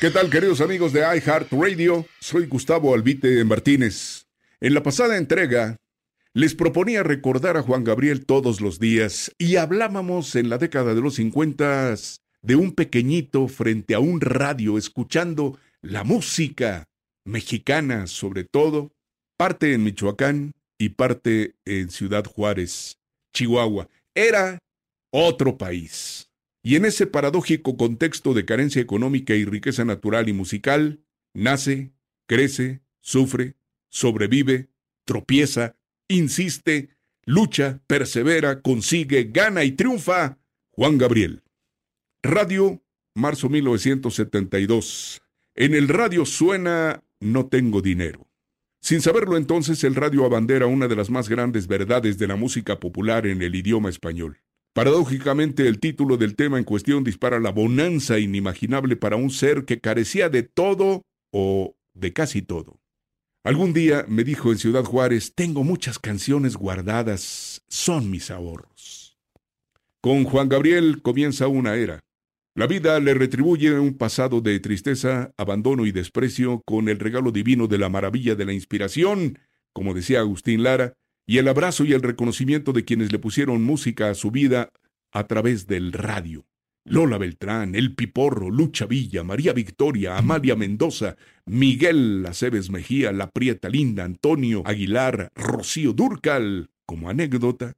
¿Qué tal, queridos amigos de iHeartRadio? Soy Gustavo Albite Martínez. En la pasada entrega, les proponía recordar a Juan Gabriel todos los días y hablábamos en la década de los 50 de un pequeñito frente a un radio escuchando la música mexicana, sobre todo, parte en Michoacán y parte en Ciudad Juárez, Chihuahua. Era otro país. Y en ese paradójico contexto de carencia económica y riqueza natural y musical, nace, crece, sufre, sobrevive, tropieza, insiste, lucha, persevera, consigue, gana y triunfa Juan Gabriel. Radio, marzo 1972. En el radio suena No tengo dinero. Sin saberlo entonces, el radio abandera una de las más grandes verdades de la música popular en el idioma español. Paradójicamente, el título del tema en cuestión dispara la bonanza inimaginable para un ser que carecía de todo o de casi todo. Algún día me dijo en Ciudad Juárez, tengo muchas canciones guardadas, son mis ahorros. Con Juan Gabriel comienza una era. La vida le retribuye un pasado de tristeza, abandono y desprecio con el regalo divino de la maravilla de la inspiración, como decía Agustín Lara, y el abrazo y el reconocimiento de quienes le pusieron música a su vida a través del radio. Lola Beltrán, El Piporro, Lucha Villa, María Victoria, Amalia Mendoza, Miguel Aceves Mejía, La Prieta Linda, Antonio Aguilar, Rocío Durcal. Como anécdota,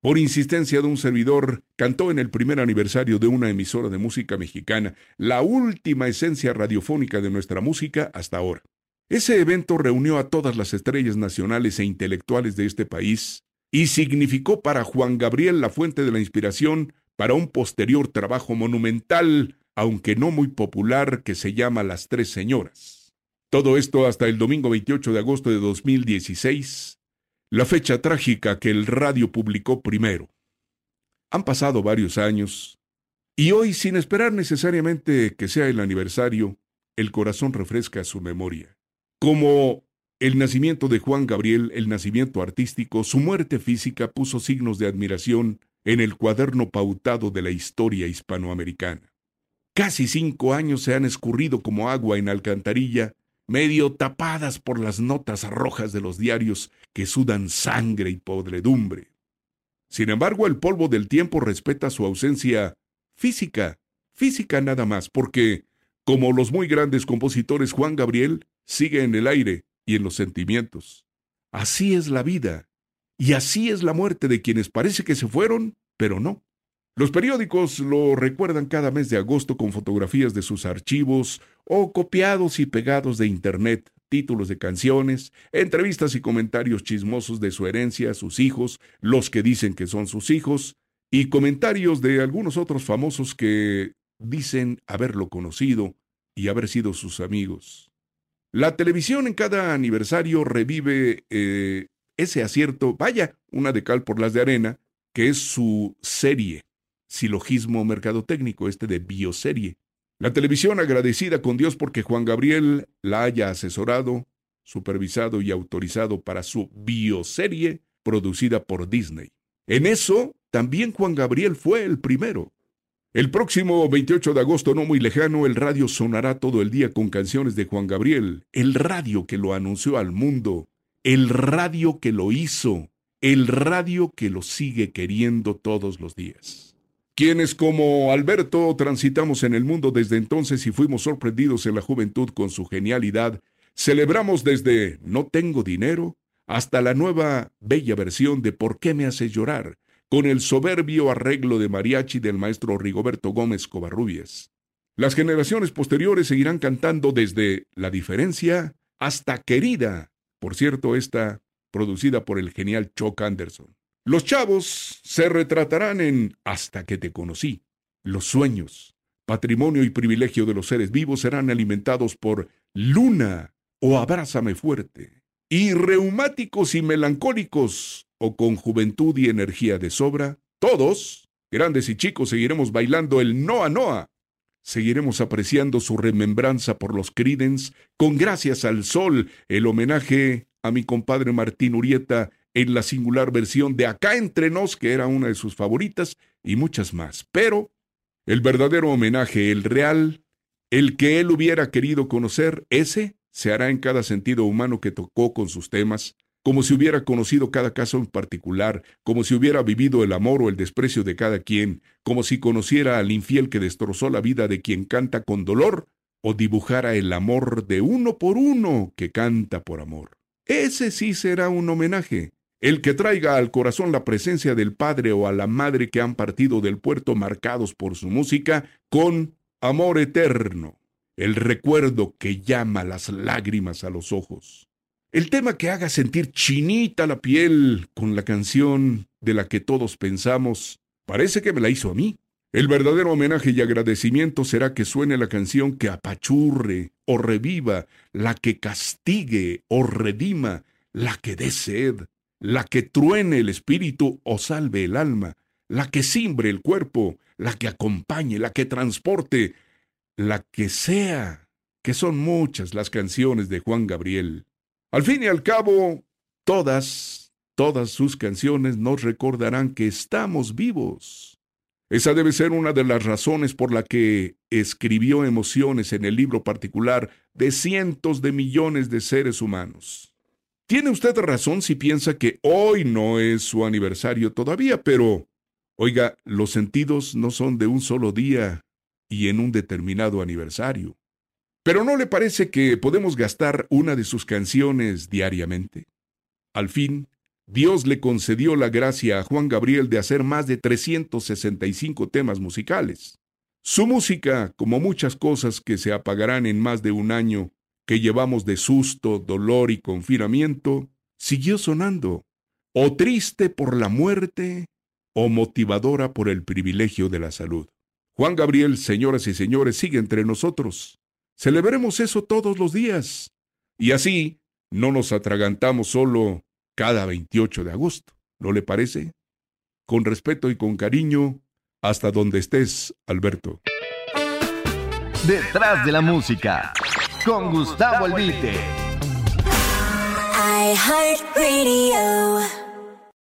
por insistencia de un servidor, cantó en el primer aniversario de una emisora de música mexicana, la última esencia radiofónica de nuestra música hasta ahora. Ese evento reunió a todas las estrellas nacionales e intelectuales de este país y significó para Juan Gabriel la fuente de la inspiración para un posterior trabajo monumental, aunque no muy popular, que se llama Las Tres Señoras. Todo esto hasta el domingo 28 de agosto de 2016, la fecha trágica que el radio publicó primero. Han pasado varios años, y hoy, sin esperar necesariamente que sea el aniversario, el corazón refresca su memoria. Como el nacimiento de Juan Gabriel, el nacimiento artístico, su muerte física puso signos de admiración en el cuaderno pautado de la historia hispanoamericana. Casi cinco años se han escurrido como agua en alcantarilla, medio tapadas por las notas rojas de los diarios que sudan sangre y podredumbre. Sin embargo, el polvo del tiempo respeta su ausencia física, física nada más, porque, como los muy grandes compositores Juan Gabriel, sigue en el aire y en los sentimientos. Así es la vida, y así es la muerte de quienes parece que se fueron, pero no. Los periódicos lo recuerdan cada mes de agosto con fotografías de sus archivos o copiados y pegados de Internet, títulos de canciones, entrevistas y comentarios chismosos de su herencia, sus hijos, los que dicen que son sus hijos, y comentarios de algunos otros famosos que dicen haberlo conocido y haber sido sus amigos. La televisión en cada aniversario revive eh, ese acierto, vaya, una de cal por las de arena, que es su serie, silogismo mercadotécnico, este de bioserie. La televisión agradecida con Dios porque Juan Gabriel la haya asesorado, supervisado y autorizado para su bioserie producida por Disney. En eso, también Juan Gabriel fue el primero. El próximo 28 de agosto, no muy lejano, el radio sonará todo el día con canciones de Juan Gabriel, el radio que lo anunció al mundo, el radio que lo hizo, el radio que lo sigue queriendo todos los días. Quienes como Alberto transitamos en el mundo desde entonces y fuimos sorprendidos en la juventud con su genialidad, celebramos desde No tengo dinero hasta la nueva bella versión de ¿Por qué me haces llorar? Con el soberbio arreglo de mariachi del maestro Rigoberto Gómez Covarrubias. Las generaciones posteriores seguirán cantando desde La diferencia hasta Querida, por cierto, esta producida por el genial Chuck Anderson. Los chavos se retratarán en Hasta que te conocí. Los sueños, patrimonio y privilegio de los seres vivos serán alimentados por Luna o Abrázame fuerte. Y reumáticos y melancólicos o con juventud y energía de sobra, todos, grandes y chicos, seguiremos bailando el Noa Noa. Seguiremos apreciando su remembranza por los Credence con Gracias al Sol, el homenaje a mi compadre Martín Urieta en la singular versión de Acá entre nos, que era una de sus favoritas, y muchas más. Pero el verdadero homenaje, el real, el que él hubiera querido conocer, ese se hará en cada sentido humano que tocó con sus temas, como si hubiera conocido cada caso en particular, como si hubiera vivido el amor o el desprecio de cada quien, como si conociera al infiel que destrozó la vida de quien canta con dolor, o dibujara el amor de uno por uno que canta por amor. Ese sí será un homenaje, el que traiga al corazón la presencia del padre o a la madre que han partido del puerto marcados por su música con amor eterno, el recuerdo que llama las lágrimas a los ojos. El tema que haga sentir chinita la piel con la canción de la que todos pensamos, parece que me la hizo a mí. El verdadero homenaje y agradecimiento será que suene la canción que apachurre o reviva, la que castigue o redima, la que dé sed, la que truene el espíritu o salve el alma, la que simbre el cuerpo, la que acompañe, la que transporte, la que sea, que son muchas las canciones de Juan Gabriel. Al fin y al cabo, todas, todas sus canciones nos recordarán que estamos vivos. Esa debe ser una de las razones por la que escribió emociones en el libro particular de cientos de millones de seres humanos. Tiene usted razón si piensa que hoy no es su aniversario todavía, pero, oiga, los sentidos no son de un solo día y en un determinado aniversario. Pero ¿no le parece que podemos gastar una de sus canciones diariamente? Al fin, Dios le concedió la gracia a Juan Gabriel de hacer más de 365 temas musicales. Su música, como muchas cosas que se apagarán en más de un año, que llevamos de susto, dolor y confinamiento, siguió sonando, o triste por la muerte, o motivadora por el privilegio de la salud. Juan Gabriel, señoras y señores, sigue entre nosotros. Celebremos eso todos los días. Y así no nos atragantamos solo cada 28 de agosto. ¿No le parece? Con respeto y con cariño, hasta donde estés, Alberto. Detrás de la música con Gustavo Albite. I heart radio.